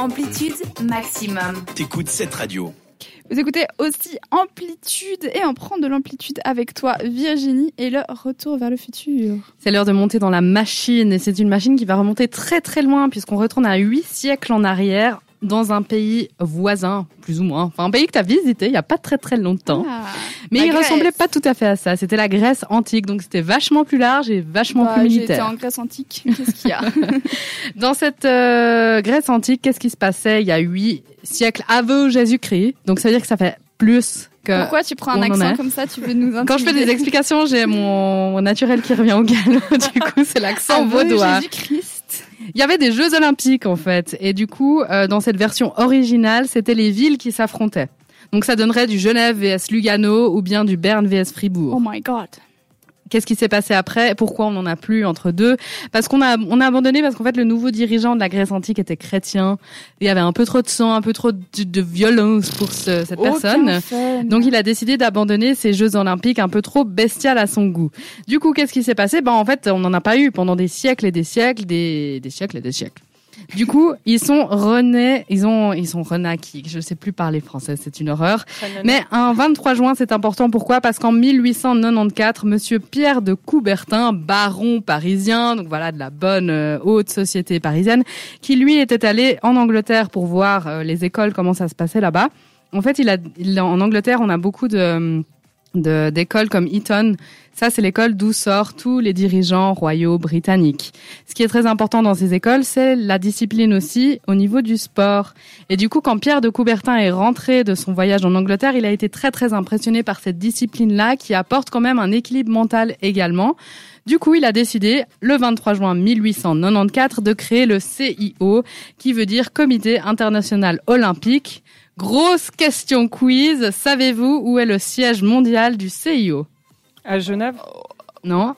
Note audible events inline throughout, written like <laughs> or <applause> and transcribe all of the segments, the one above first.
Amplitude maximum. T'écoutes cette radio. Vous écoutez aussi Amplitude et on prend de l'amplitude avec toi Virginie et le retour vers le futur. C'est l'heure de monter dans la machine et c'est une machine qui va remonter très très loin puisqu'on retourne à huit siècles en arrière dans un pays voisin, plus ou moins. Enfin, un pays que tu as visité il y a pas très très longtemps. Ah, Mais il Grèce. ressemblait pas tout à fait à ça. C'était la Grèce antique, donc c'était vachement plus large et vachement Bah, plus militaire. en Grèce antique. Qu'est-ce qu'il y a <laughs> <laughs> Dans cette euh, Grèce antique, qu'est-ce qui se passait il y a huit siècles avant Jésus-Christ? Donc ça veut dire que ça fait plus que... Pourquoi tu prends un accent comme ça? Tu veux nous <laughs> Quand je fais des intimider? explications, j'ai mon, naturel qui revient au galop. Du coup, c'est l'accent vaudois. Jésus-Christ. Il y avait des Jeux Olympiques en fait, et du coup, euh, dans cette version originale, c'était les villes qui s'affrontaient. Donc ça donnerait du Genève vs Lugano ou bien du Berne vs Fribourg. Oh my god. Qu'est-ce qui s'est passé après Pourquoi on n'en a plus entre deux Parce qu'on a on a abandonné parce qu'en fait le nouveau dirigeant de la Grèce antique était chrétien. Il y avait un peu trop de sang, un peu trop de, de violence pour ce- cette personne. Fun. Donc il a décidé d'abandonner ces Jeux Olympiques un peu trop bestial à son goût. Du coup, qu'est-ce qui s'est passé? Ben en fait, on n'en a pas eu pendant des siècles et des siècles, des, des siècles et des siècles. Du coup, ils sont renés, ils ont, ils sont renaquis. Je sais plus parler français, c'est une horreur. Mais un 23 juin, c'est important. Pourquoi? Parce qu'en 1894, Monsieur Pierre de Coubertin, baron parisien, donc voilà de la bonne euh, haute société parisienne, qui lui était allé en Angleterre pour voir euh, les écoles comment ça se passait là-bas. En fait, il a, il en Angleterre, on a beaucoup de- d'écoles comme Eton. Ça, c'est l'école d'où sortent tous les dirigeants royaux britanniques. Ce qui est très important dans ces écoles, c'est la discipline aussi au niveau du sport. Et du coup, quand Pierre de Coubertin est rentré de son voyage en Angleterre, il a été très très impressionné par cette discipline-là qui apporte quand même un équilibre mental également. Du coup, il a décidé, le 23 juin 1894, de créer le CIO, qui veut dire Comité international olympique. Grosse question quiz, savez-vous où est le siège mondial du CIO À Genève? Non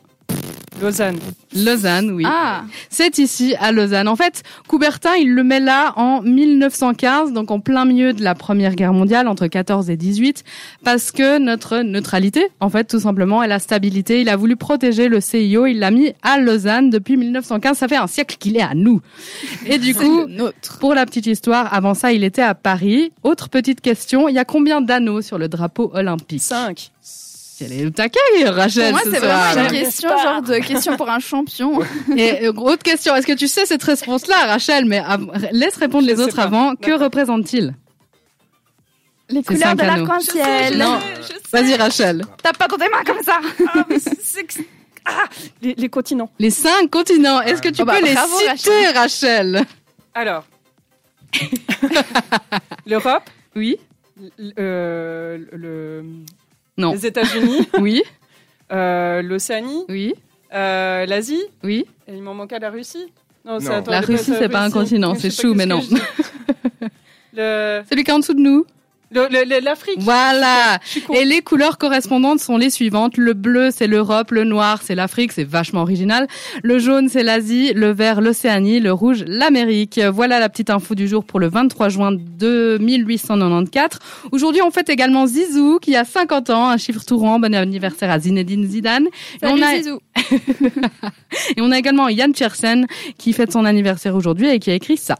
Lausanne. Lausanne, oui. Ah, C'est ici, à Lausanne. En fait, Coubertin, il le met là en 1915, donc en plein milieu de la Première Guerre mondiale, entre 14 et 18, parce que notre neutralité, en fait, tout simplement, et la stabilité, il a voulu protéger le CIO, il l'a mis à Lausanne depuis 1915. Ça fait un siècle qu'il est à nous. Et du <laughs> coup, notre. pour la petite histoire, avant ça, il était à Paris. Autre petite question, il y a combien d'anneaux sur le drapeau olympique? 5. Elle est au taquet, Rachel, Pour moi, ce c'est soir. vraiment une question, genre de question pour un champion. <laughs> Et euh, autre question, est-ce que tu sais cette réponse-là, Rachel? Mais laisse répondre Je les autres pas. avant. Que représente-t-il? Les couleurs cinq de l'arc-en-ciel. Non. Vas-y, Rachel. T'as pas dans tes mains comme ça. Ah, mais <laughs> ah, les, les continents. Les cinq continents. Est-ce que tu Oh bah, peux les bravo, citer, Rachel, Alors. <laughs> L'Europe, Oui. euh, le, Non. les États-Unis, <laughs> Oui. euh, l'Océanie, Oui. euh, l'Asie, oui. et il m'en manque à la Russie. Non, c'est Non. La Russie, c'est pas un continent, c'est chou, mais non. <laughs> Le- Celui qui est en dessous de nous. L'Afrique. Voilà. Je suis con. Et les couleurs correspondantes sont les suivantes. Le bleu, c'est l'Europe. Le noir, c'est l'Afrique. C'est vachement original. Le jaune, c'est l'Asie. Le vert, l'Océanie. Le rouge, l'Amérique. Voilà la petite info du jour pour le 23 juin de 1894. Aujourd'hui, on fête également Zizou, qui a 50 ans. Un chiffre tout rond. Bon anniversaire à Zinedine Zidane. Et Salut on a- Zizou. <laughs> Et on a également Yann Tiersen, qui fête son anniversaire aujourd'hui et qui a écrit ça.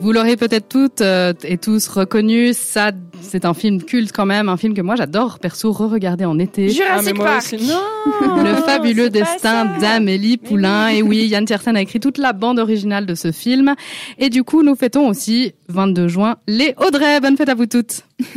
Vous l'aurez peut-être toutes euh, et tous reconnu, ça c'est un film culte quand même, un film que moi j'adore perso re-regarder en été. Ah, Jurassic Park. aussi. Non Le fabuleux destin d'Amélie Poulain. Et oui, Yann Tiersen a écrit toute la bande originale de ce film. Et du coup, nous fêtons aussi, 22 juin, les Audrey. Bonne fête à vous toutes. <laughs>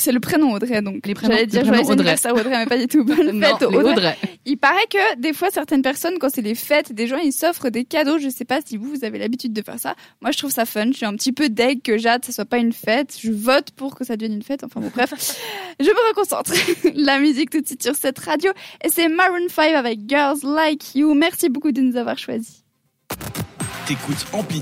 C'est le prénom Audrey, donc. J'allais dire joyeux Audrey. anniversaire Audrey, mais pas du tout. <laughs> Bonne Non, fête Audrey. Audrey. Il paraît que des fois, certaines personnes, quand c'est les fêtes, des gens, ils s'offrent des cadeaux. Je sais pas si vous, vous avez l'habitude de faire ça. Moi, je trouve ça fun. Je suis un petit peu deg que Jade, ça soit pas une fête. Je vote pour que ça devienne une fête. Enfin bon, bref. <laughs> je me reconcentre. <laughs> La musique tout de suite sur cette radio. Et c'est Maroon 5 avec Girls Like You. Merci beaucoup de nous avoir choisis. T'écoutes Amplitude.